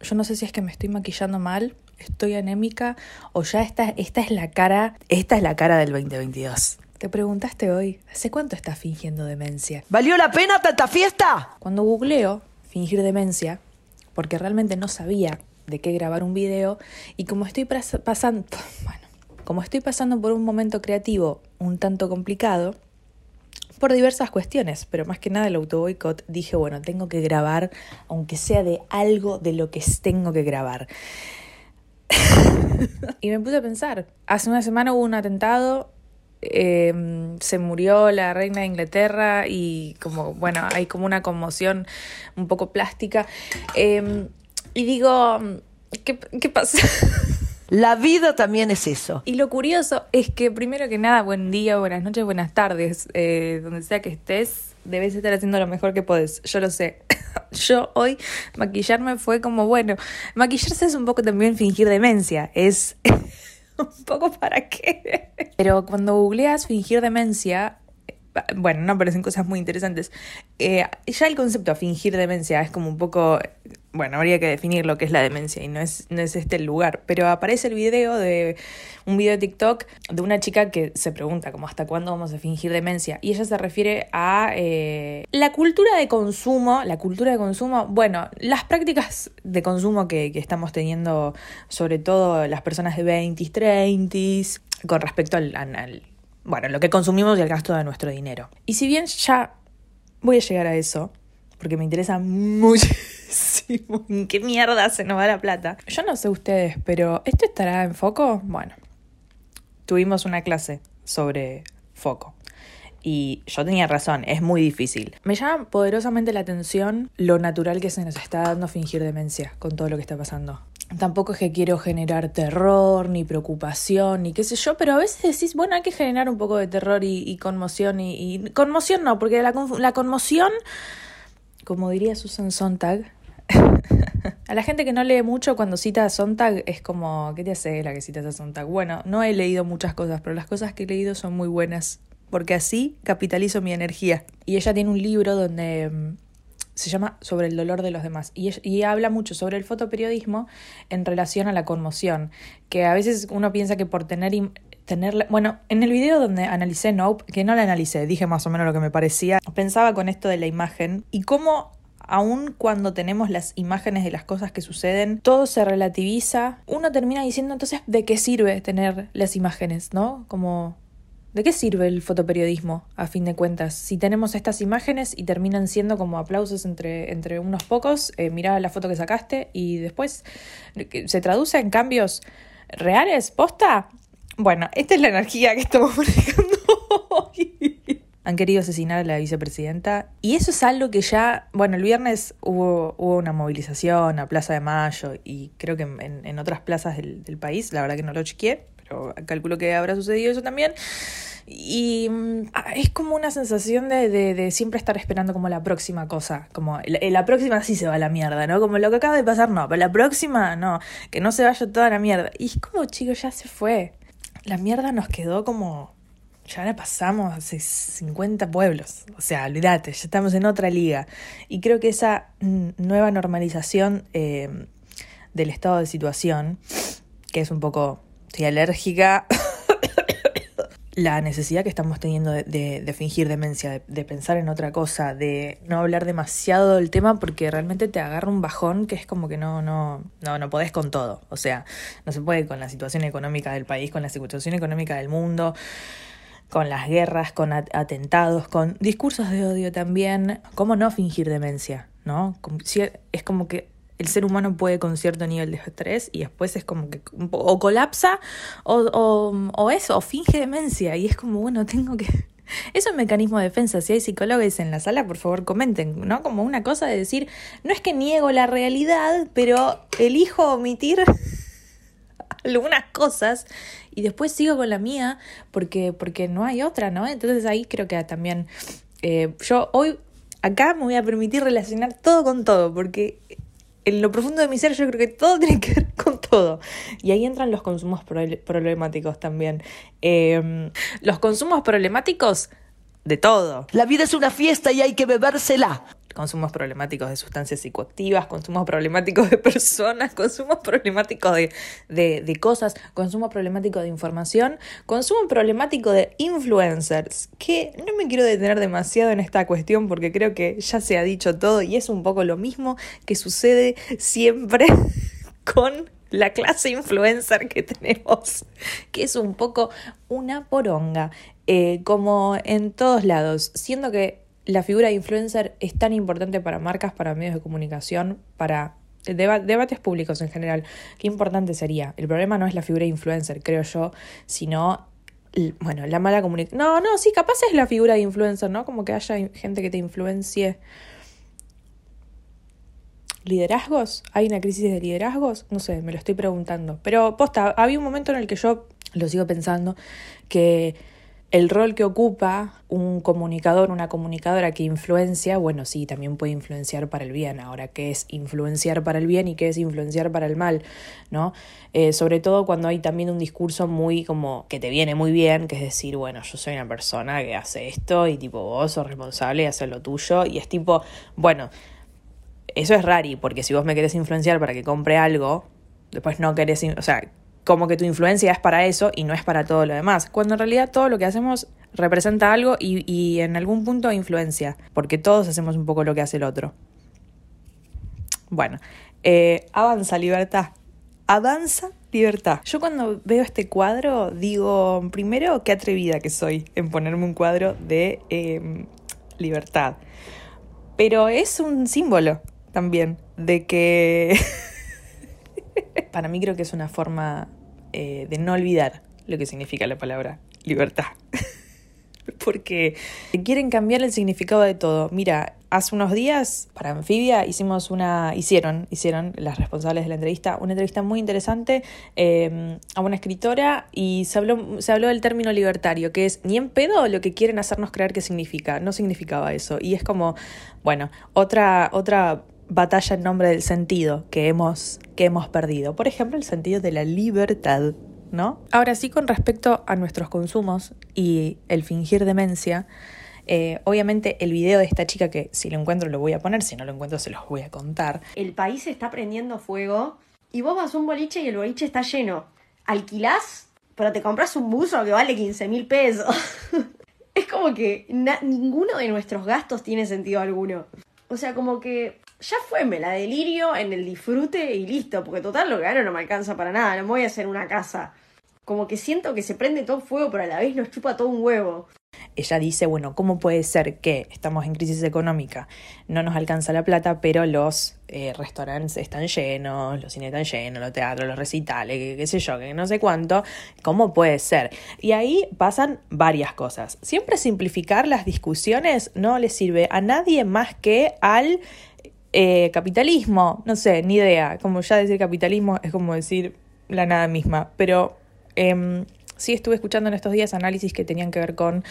Yo no sé si es que me estoy maquillando mal, estoy anémica o ya esta, esta es la cara, esta es la cara del 2022. Te preguntaste hoy, ¿hace cuánto estás fingiendo demencia? ¿Valió la pena tanta fiesta? Cuando googleo fingir demencia, porque realmente no sabía de qué grabar un video y como estoy pasando, bueno, como estoy pasando por un momento creativo un tanto complicado, por diversas cuestiones, pero más que nada el auto boicot, dije, bueno, tengo que grabar, aunque sea de algo de lo que tengo que grabar. y me puse a pensar, hace una semana hubo un atentado, em, se murió la reina de Inglaterra y como, bueno, hay como una conmoción un poco plástica. Em, y digo, ¿qué, qué pasa? La vida también es eso. Y lo curioso es que, primero que nada, buen día, buenas noches, buenas tardes, eh, donde sea que estés, debes estar haciendo lo mejor que podés. Yo lo sé. Yo hoy maquillarme fue como, bueno, maquillarse es un poco también fingir demencia. Es un poco para qué. Pero cuando googleas fingir demencia, bueno, no aparecen cosas muy interesantes. Eh, ya el concepto de fingir demencia es como un poco, bueno, habría que definir lo que es la demencia y no es, no es este el lugar, pero aparece el video de un video de TikTok de una chica que se pregunta como hasta cuándo vamos a fingir demencia y ella se refiere a eh, la cultura de consumo, la cultura de consumo, bueno, las prácticas de consumo que, que estamos teniendo sobre todo las personas de 20, 30 con respecto al, al bueno, lo que consumimos y el gasto de nuestro dinero. Y si bien ya voy a llegar a eso, porque me interesa muchísimo en qué mierda se nos va la plata. Yo no sé ustedes, pero ¿esto estará en foco? Bueno, tuvimos una clase sobre foco. Y yo tenía razón, es muy difícil. Me llama poderosamente la atención lo natural que se nos está dando fingir demencia con todo lo que está pasando tampoco es que quiero generar terror, ni preocupación, ni qué sé yo, pero a veces decís, bueno, hay que generar un poco de terror y, conmoción, y, conmoción no, porque la, la conmoción, como diría Susan Sontag, a la gente que no lee mucho cuando cita a Sontag es como, ¿qué te hace la que citas a Sontag? Bueno, no he leído muchas cosas, pero las cosas que he leído son muy buenas, porque así capitalizo mi energía. Y ella tiene un libro donde mm, se llama Sobre el dolor de los demás y, y, habla mucho sobre el fotoperiodismo en relación a la conmoción, que a veces uno piensa que por tener, tener bueno, en el video donde analicé Nope, que no la analicé, dije más o menos lo que me parecía, pensaba con esto de la imagen y cómo aun cuando tenemos las imágenes de las cosas que suceden, todo se relativiza, uno termina diciendo entonces de qué sirve tener las imágenes, ¿no? Como ¿De qué sirve el fotoperiodismo, a fin de cuentas? Si tenemos estas imágenes y terminan siendo como aplausos entre, entre unos pocos, eh, mira la foto que sacaste y después se traduce en cambios reales, posta. Bueno, esta es la energía que estamos manejando hoy. Han querido asesinar a la vicepresidenta y eso es algo que ya, bueno, el viernes hubo, hubo una movilización a Plaza de Mayo y creo que en, en otras plazas del, del país, la verdad que no lo chequeé, pero calculo que habrá sucedido eso también. Y mm, ah, es como una sensación de, de, siempre estar esperando como la próxima cosa, como la, próxima sí se va a la mierda, ¿no? Como lo que acaba de pasar, no, pero la próxima no, que no se vaya toda la mierda. Y es como, chicos, ya se fue. La mierda nos quedó como, ya la pasamos hace 50 pueblos, o sea, olvídate, ya estamos en otra liga. Y creo que esa nueva normalización eh, del estado de situación, que es un poco estoy alérgica. La necesidad que estamos teniendo de, fingir demencia, de, pensar en otra cosa, de no hablar demasiado del tema porque realmente te agarra un bajón que es como que no, no, no, no podés con todo. O sea, no se puede con la situación económica del país, con la situación económica del mundo, con las guerras, con atentados, con discursos de odio también. ¿Cómo no fingir demencia? ¿No? Es como que el ser humano puede con cierto nivel de estrés y después es como que o colapsa o, o, o eso, o finge demencia y es como, bueno, tengo que... Es un mecanismo de defensa. Si hay psicólogos en la sala, por favor comenten, ¿no? Como una cosa de decir, no es que niego la realidad, pero elijo omitir algunas cosas y después sigo con la mía porque, porque no hay otra, ¿no? Entonces ahí creo que también eh, yo hoy acá me voy a permitir relacionar todo con todo porque en lo profundo de mi ser yo creo que todo tiene que ver con todo. Y ahí entran los consumos problemáticos también. Em, los consumos problemáticos de todo. La vida es una fiesta y hay que bebérsela. Consumos problemáticos de sustancias psicoactivas, consumos problemáticos de personas, consumos problemáticos de, de, de cosas, consumo problemático de información, consumo problemático de influencers, que no me quiero detener demasiado en esta cuestión porque creo que ya se ha dicho todo y es un poco lo mismo que sucede siempre con la clase influencer que tenemos, que es un poco una poronga, eh, como en todos lados, siendo que la figura de influencer es tan importante para marcas, para medios de comunicación, para debates públicos en general. Qué importante sería. El problema no es la figura de influencer, creo yo, sino bueno, la mala comunicación. No, no, sí, capaz es la figura de influencer, ¿no? Como que haya gente que te influencie liderazgos? ¿Hay una crisis de liderazgos? No sé, me lo estoy preguntando. Pero posta, había un momento en el que yo lo sigo pensando que el rol que ocupa un comunicador, una comunicadora que influencia, bueno, sí, también puede influenciar para el bien. Ahora, ¿qué es influenciar para el bien y qué es influenciar para el mal? ¿No? Eh, sobre todo cuando hay también un discurso muy como que te viene muy bien, que es decir, bueno, yo soy una persona que hace esto y tipo vos sos responsable y haces lo tuyo. Y es tipo, bueno, eso es rari, porque si vos me querés influenciar para que compre algo, después no querés, o sea, como que tu influencia es para eso y no es para todo lo demás. Cuando en realidad todo lo que hacemos representa algo y, y en algún punto influencia, porque todos hacemos un poco lo que hace el otro. Bueno, eh, avanza libertad. Avanza libertad. Yo cuando veo este cuadro digo, primero, qué atrevida que soy en ponerme un cuadro de eh, libertad. Pero es un símbolo también de que para mí creo que es una forma eh, de no olvidar lo que significa la palabra libertad. Porque quieren cambiar el significado de todo. Mira, hace unos días para Anfibia hicimos una, hicieron, hicieron las responsables de la entrevista, una entrevista muy interesante em, a una escritora y se habló, se habló del término libertario, que es ni en pedo lo que quieren hacernos creer que significa. No significaba eso. Y es como, bueno, otra, otra batalla en nombre del sentido que hemos, que hemos perdido. Por ejemplo, el sentido de la libertad, ¿no? Ahora sí, con respecto a nuestros consumos y el fingir demencia, eh, obviamente el video de esta chica que si lo encuentro lo voy a poner, si no lo encuentro se los voy a contar. El país está prendiendo fuego y vos vas a un boliche y el boliche está lleno. Alquilás, pero te compras un buzo que vale 15 mil pesos. es como que ninguno de nuestros gastos tiene sentido alguno. O sea, como que ya fue, me la delirio en el disfrute y listo, porque total lo que gano no me alcanza para nada, no me voy a hacer una casa. Como que siento que se prende todo fuego, pero a la vez nos chupa todo un huevo. Ella dice, bueno, ¿cómo puede ser que estamos en crisis económica, no nos alcanza la plata, pero los eh, restaurantes están llenos, los cines están llenos, los teatros, los recitales, qué, sé yo, que no sé cuánto? ¿Cómo puede ser? Y ahí pasan varias cosas. Siempre simplificar las discusiones no le sirve a nadie más que al eh, capitalismo, no sé, ni idea. Como ya decir capitalismo es como decir la nada misma. Pero eh, sí estuve escuchando en estos días análisis que tenían que ver con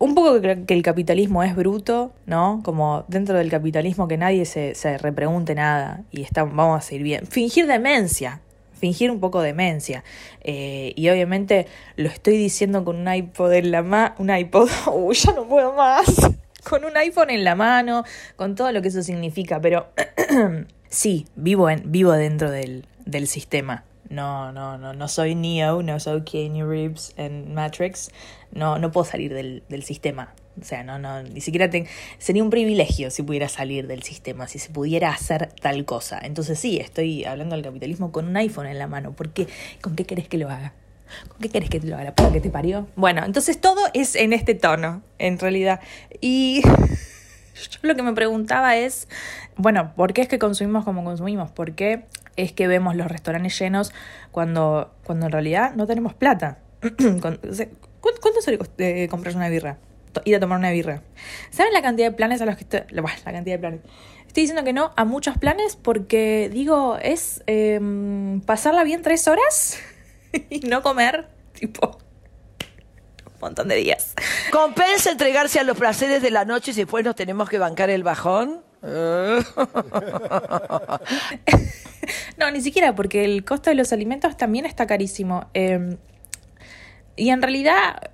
un poco que, el capitalismo es bruto, ¿no? Como dentro del capitalismo que nadie se, se repregunte nada y está, vamos a seguir bien. Fingir demencia, fingir un poco demencia. Eh, y obviamente lo estoy diciendo con un iPod en la mano, un iPod, uy, ya no puedo más con un iPhone en la mano, con todo lo que eso significa, pero sí, vivo, en, vivo dentro del, del sistema. No, no, no, no soy Neo, no soy Keanu Reeves en Matrix. No, no puedo salir del, del sistema. O sea, no, no, ni siquiera te, sería un privilegio si pudiera salir del sistema, si se pudiera hacer tal cosa. Entonces sí, estoy hablando del capitalismo con un iPhone en la mano. ¿Por qué? ¿Con qué querés que lo haga? ¿Con qué querés que te lo haga? ¿La puta que te parió? Bueno, entonces todo es en este tono, en realidad. Y yo lo que me preguntaba es, bueno, ¿por qué es que consumimos como consumimos? ¿Por qué es que vemos los restaurantes llenos cuando, cuando en realidad no tenemos plata? ¿Cuánto sale eh, comprar una birra? Ir a tomar una birra. ¿Saben la cantidad de planes a los que estoy... la cantidad de planes. Estoy diciendo que no a muchos planes porque digo, es eh, pasarla bien tres horas y no comer, tipo, un montón de días. ¿Compensa entregarse a los placeres de la noche y después nos tenemos que bancar el bajón? no, ni siquiera, porque el costo de los alimentos también está carísimo. Eh, y en realidad,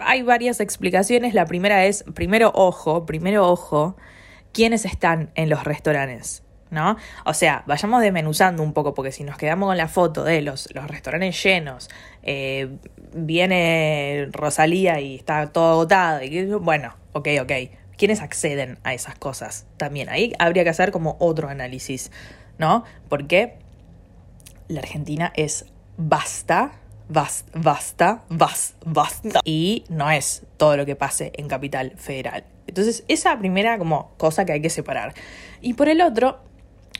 hay varias explicaciones. La primera es, primero ojo, primero ojo, quiénes están en los restaurantes. ¿No? O sea, vayamos desmenuzando un poco, porque si nos quedamos con la foto de los, los restaurantes llenos, eh, viene Rosalía y está todo agotado, y bueno, ok, ok. ¿Quiénes acceden a esas cosas? También ahí habría que hacer como otro análisis, ¿no? Porque la Argentina es basta, basta, basta, basta, basta. Y no es todo lo que pase en Capital Federal. Entonces, esa primera como cosa que hay que separar. Y por el otro,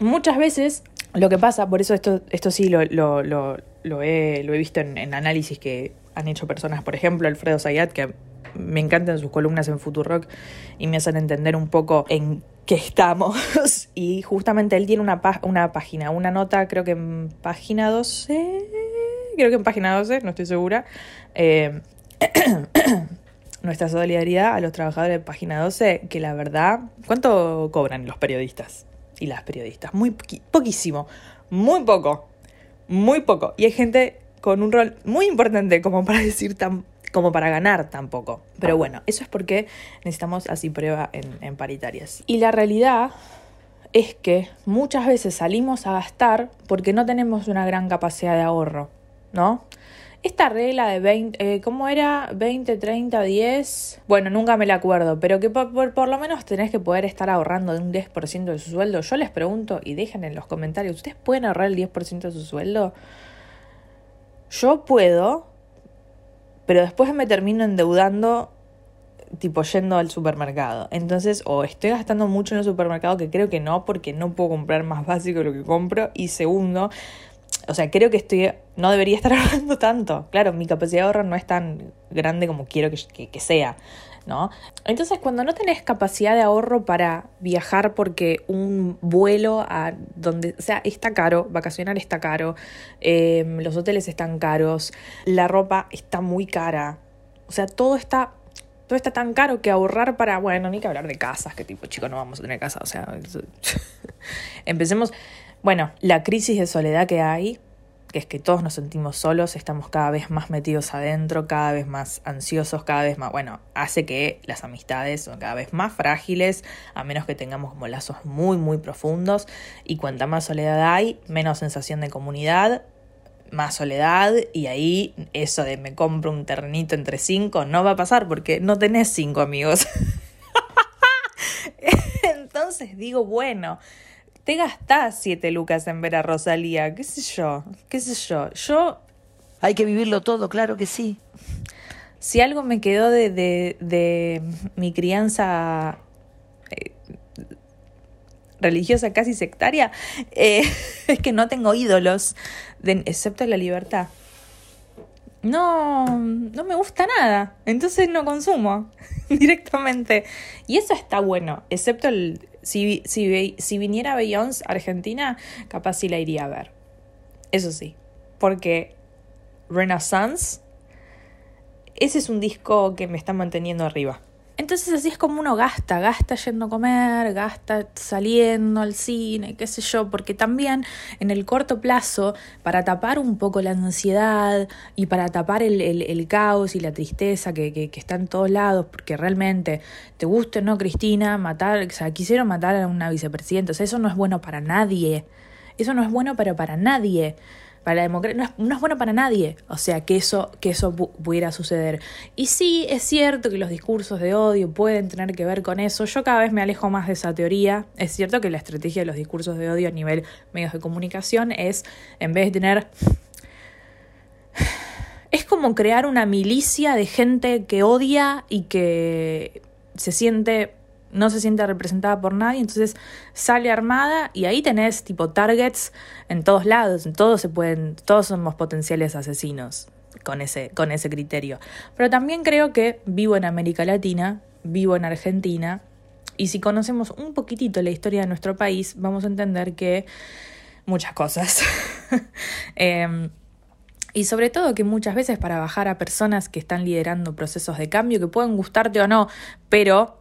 muchas veces lo que pasa, por eso esto, esto sí lo, lo, lo, lo he, he visto en, análisis que han hecho personas, por ejemplo, Alfredo Zayat, que me encantan sus columnas en Futurock y me hacen entender un poco en qué estamos. Y justamente él tiene una, una página, una nota, creo que en página 12, creo que en página 12, no estoy segura. Eh, nuestra solidaridad a los trabajadores de página 12, que la verdad, ¿cuánto cobran los periodistas y las periodistas? Muy poquísimo, muy poco, muy poco. Y hay gente con un rol muy importante como para decir tan como para ganar tampoco. Pero bueno, eso es porque necesitamos así prueba en, en paritarias. Y la realidad es que muchas veces salimos a gastar porque no tenemos una gran capacidad de ahorro, ¿no? Esta regla de 20, eh, ¿cómo era? 20, 30, 10. Bueno, nunca me la acuerdo, pero que por, por, lo menos tenés que poder estar ahorrando de un 10% de su sueldo. Yo les pregunto y dejen en los comentarios, ¿ustedes pueden ahorrar el 10% de su sueldo? Yo puedo, pero después me termino endeudando tipo yendo al supermercado. Entonces, o estoy gastando mucho en el supermercado, que creo que no, porque no puedo comprar más básico de lo que compro. Y segundo, o sea, creo que estoy, no debería estar ahorrando tanto. Claro, mi capacidad de ahorro no es tan grande como quiero que, que, sea. ¿No? Entonces, cuando no tenés capacidad de ahorro para viajar porque un vuelo a donde, o sea, está caro, vacacionar está caro, eh, los hoteles están caros, la ropa está muy cara, o sea, todo está todo está tan caro que ahorrar para, bueno, ni que hablar de casas, que tipo, chicos, no vamos a tener casa, o sea, empecemos, bueno, la crisis de soledad que hay, que es que todos nos sentimos solos, estamos cada vez más metidos adentro, cada vez más ansiosos, cada vez más, bueno, hace que las amistades son cada vez más frágiles, a menos que tengamos como lazos muy, muy profundos, y cuanta más soledad hay, menos sensación de comunidad, más soledad y ahí eso de me compro un ternito entre cinco no va a pasar porque no tenés cinco amigos. Entonces digo, bueno, te gastás siete lucas en ver a Rosalía, qué sé yo, qué sé yo. Yo, Hay que vivirlo todo, claro que sí. si algo me quedó de, de, de mi crianza eh, religiosa casi sectaria, eh, es que no tengo ídolos, de- excepto la libertad. No, no me gusta nada, entonces no consumo directamente. Y eso está bueno, excepto el, si, si, si viniera Beyoncé a Argentina, capaz sí la iría a ver. Eso sí, porque Renaissance, ese es un disco que me está manteniendo arriba. Entonces así es como uno gasta, gasta yendo a comer, gasta saliendo al cine, qué sé yo, porque también en el corto plazo, para tapar un poco la ansiedad y para tapar el, el- caos y la tristeza que, que, que está en todos lados, porque realmente, te guste o no, Cristina, matar, o sea, quisieron matar a una vicepresidenta, o sea, eso no es bueno para nadie, eso no es bueno pero para nadie para la democracia no es, no es bueno para nadie, o sea, que eso, que eso pu- pudiera suceder. Y sí, es cierto que los discursos de odio pueden tener que ver con eso. Yo cada vez me alejo más de esa teoría. Es cierto que la estrategia de los discursos de odio a nivel medios de comunicación es, en vez de tener es como crear una milicia de gente que odia y que se siente no se siente representada por nadie, entonces sale armada y ahí tenés tipo targets en todos lados, todos se pueden, todos somos potenciales asesinos con ese con ese criterio. Pero también creo que vivo en América Latina, vivo en Argentina y si conocemos un poquitito la historia de nuestro país, vamos a entender que muchas cosas Em, y sobre todo que muchas veces para bajar a personas que están liderando procesos de cambio, que pueden gustarte o no, pero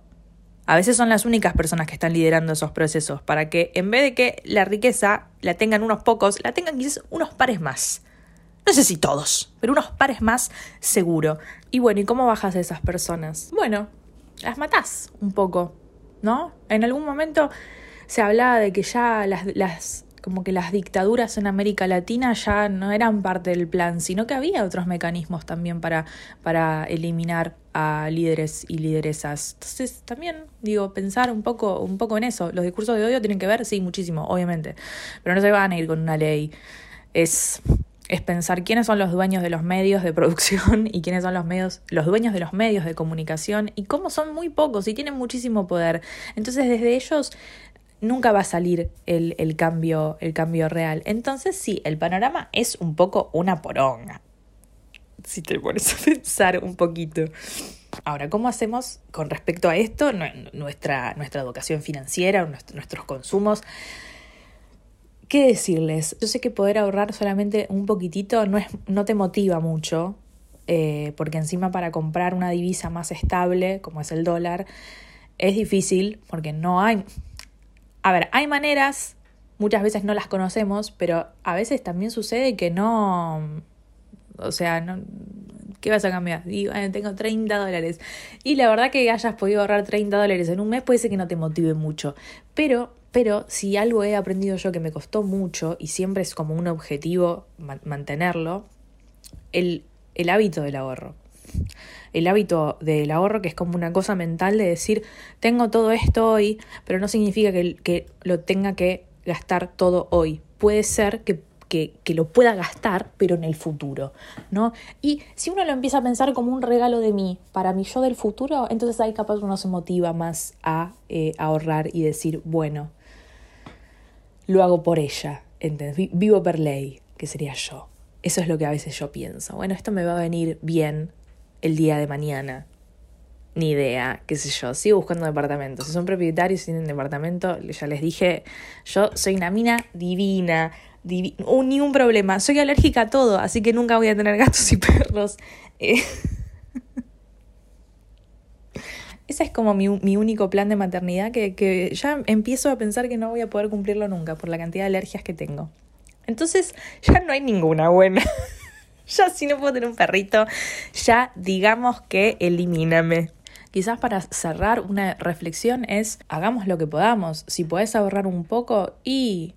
a veces son las únicas personas que están liderando esos procesos, para que en vez de que la riqueza la tengan unos pocos, la tengan quizás unos pares más. no sé si todos, pero unos pares más seguro. Y bueno, ¿y cómo bajas a esas personas? Bueno, las matás un poco, ¿no? En algún momento se hablaba de que ya las, las como que las dictaduras en América Latina ya no eran parte del plan, sino que había otros mecanismos también para, para eliminar a líderes y lideresas. Entonces, también, digo, pensar un poco, un poco en eso. Los discursos de odio tienen que ver, sí, muchísimo, obviamente, pero no se van a ir con una ley. Es es pensar quiénes son los dueños de los medios de producción y quiénes son los medios, los dueños de los medios de comunicación y cómo son muy pocos y tienen muchísimo poder. Entonces, desde ellos nunca va a salir el, el, cambio, el cambio real. Entonces, sí, el panorama es un poco una poronga. Si te pones a pensar un poquito. Ahora, ¿cómo hacemos con respecto a esto? Nuestra, nuestra educación financiera, nuestros consumos. ¿Qué decirles? Yo sé que poder ahorrar solamente un poquitito no, es, no te motiva mucho, eh, porque encima para comprar una divisa más estable, como es el dólar, es difícil, porque no hay, a ver, hay maneras, muchas veces no las conocemos, pero a veces también sucede que no, o sea, no, ¿qué vas a cambiar? Digo, tengo 30 dólares. Y la verdad que hayas podido ahorrar 30 dólares en un mes puede ser que no te motive mucho. Pero, pero si algo he aprendido yo que me costó mucho y siempre es como un objetivo mantenerlo, el, el hábito del ahorro el hábito del ahorro, que es como una cosa mental de decir, tengo todo esto hoy, pero no significa que, que lo tenga que gastar todo hoy. Puede ser que que, que, lo pueda gastar, pero en el futuro, ¿no? Y si uno lo empieza a pensar como un regalo de mí, para mi yo del futuro, entonces ahí capaz uno se motiva más a eh, ahorrar y decir, bueno, lo hago por ella, ¿entendés? Vivo per ley, que sería yo. Eso es lo que a veces yo pienso. Bueno, esto me va a venir bien el día de mañana. Ni idea, qué sé yo. Sigo buscando departamentos. Si son propietarios y tienen departamento, ya les dije, yo soy una mina divina. ni un problema. Soy alérgica a todo, así que nunca voy a tener gatos y perros. Eh, ese es como mi, mi, único plan de maternidad que, que ya empiezo a pensar que no voy a poder cumplirlo nunca por la cantidad de alergias que tengo. Entonces ya no hay ninguna buena. ya si no puedo tener un perrito, ya digamos que elimíname. Quizás para cerrar una reflexión es, hagamos lo que podamos. Si podés ahorrar un poco y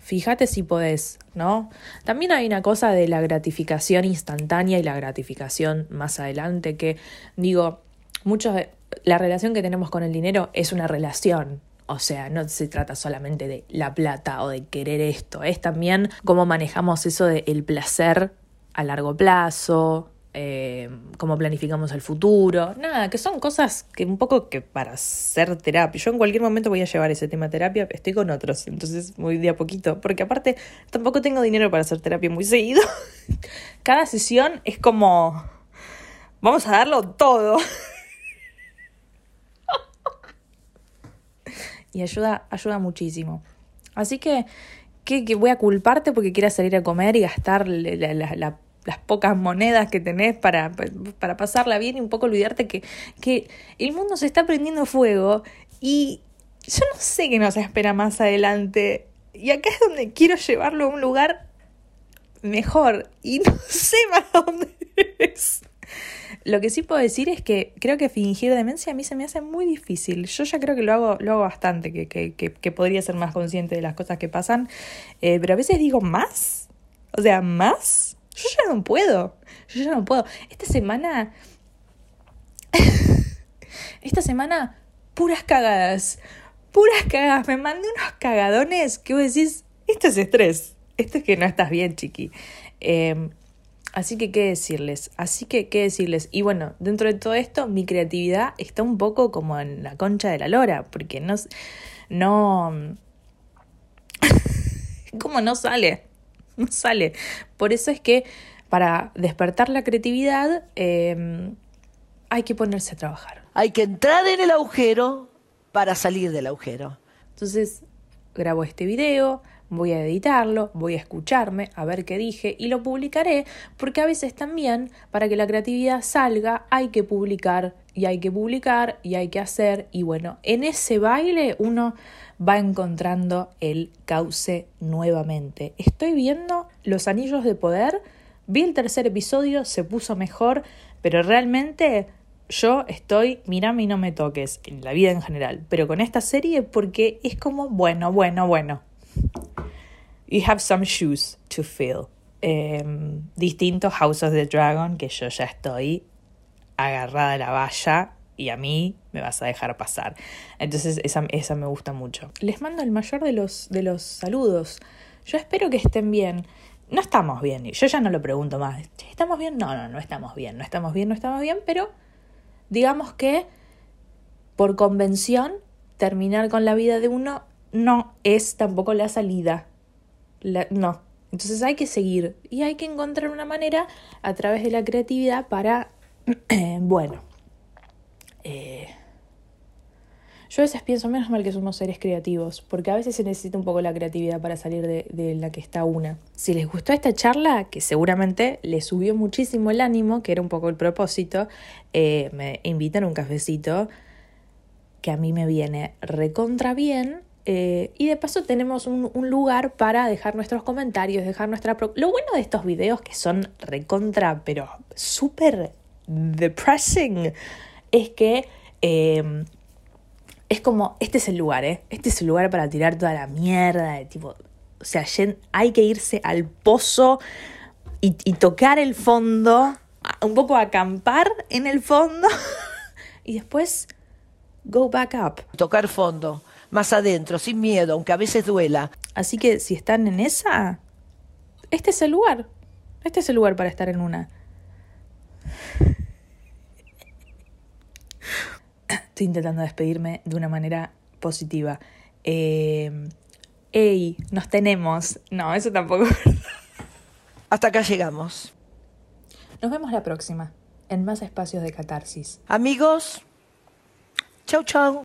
fíjate si podés, ¿no? También hay una cosa de la gratificación instantánea y la gratificación más adelante que, digo, muchos la relación que tenemos con el dinero es una relación, o sea, no se trata solamente de la plata o de querer esto, es también cómo manejamos eso del el placer a largo plazo, eh, cómo planificamos el futuro, nada, que son cosas que un poco que para hacer terapia, yo en cualquier momento voy a llevar ese tema de terapia, estoy con otros, entonces muy de a poquito, porque aparte tampoco tengo dinero para hacer terapia muy seguido, cada sesión es como, vamos a darlo todo. y ayuda, ayuda muchísimo. Así que, que, voy a culparte porque quieras salir a comer y gastar la las pocas monedas que tenés para, para pasarla bien y un poco olvidarte que, que el mundo se está prendiendo fuego y yo no sé qué nos espera más adelante. Y acá es donde quiero llevarlo a un lugar mejor y no sé más dónde es. Lo que sí puedo decir es que creo que fingir demencia a mí se me hace muy difícil. Yo ya creo que lo hago, lo hago bastante, que, que, que, podría ser más consciente de las cosas que pasan, eh, pero a veces digo más. O sea, más yo ya no puedo. Yo ya no puedo. Esta semana. Esta semana, puras cagadas. Puras cagadas. Me mandé unos cagadones que vos decís, esto es estrés. Esto es que no estás bien, chiqui. Em, así que, ¿qué decirles? Así que, ¿qué decirles? Y bueno, dentro de todo esto, mi creatividad está un poco como en la concha de la lora, porque no. No. ¿Cómo no sale? no sale. Por eso es que para despertar la creatividad em, hay que ponerse a trabajar. Hay que entrar en el agujero para salir del agujero. Entonces grabo este video, voy a editarlo, voy a escucharme, a ver qué dije y lo publicaré, porque a veces también para que la creatividad salga hay que publicar y hay que publicar y hay que hacer y bueno, en ese baile uno va encontrando el cauce nuevamente. Estoy viendo los anillos de poder Vi el tercer episodio, se puso mejor, pero realmente yo estoy, mirame y no me toques, en la vida en general, pero con esta serie porque es como, bueno, bueno, bueno. You have some shoes to fill. Eh, distinto House of the Dragon, que yo ya estoy agarrada a la valla y a mí me vas a dejar pasar. Entonces esa, esa me gusta mucho. Les mando el mayor de los, de los saludos. Yo espero que estén bien. No estamos bien. Yo ya no lo pregunto más. ¿Estamos bien? No, no, no estamos bien. No estamos bien, no estamos bien, pero digamos que por convención terminar con la vida de uno no es tampoco la salida. La, no. Entonces hay que seguir y hay que encontrar una manera a través de la creatividad para, bueno, eh, yo a veces pienso, menos mal que somos seres creativos, porque a veces se necesita un poco la creatividad para salir de, la que está una. Si les gustó esta charla, que seguramente les subió muchísimo el ánimo, que era un poco el propósito, eh, me invitan a un cafecito, que a mí me viene recontra bien. Eh, y de paso tenemos un, un, lugar para dejar nuestros comentarios, dejar nuestra... Pro Lo bueno de estos videos que son recontra, pero súper depressing, es que... Eh, es como, este es el lugar, ¿eh? Este es el lugar para tirar toda la mierda, de tipo, o sea, hay que irse al pozo y, y tocar el fondo, un poco acampar en el fondo y después go back up. Tocar fondo, más adentro, sin miedo, aunque a veces duela. Así que si están en esa, este es el lugar. Este es el lugar para estar en una. Estoy intentando despedirme de una manera positiva. Eh, ¡Ey! Nos tenemos. No, eso tampoco es verdad. Hasta acá llegamos. Nos vemos la próxima, en más espacios de catarsis. Amigos, chau chau.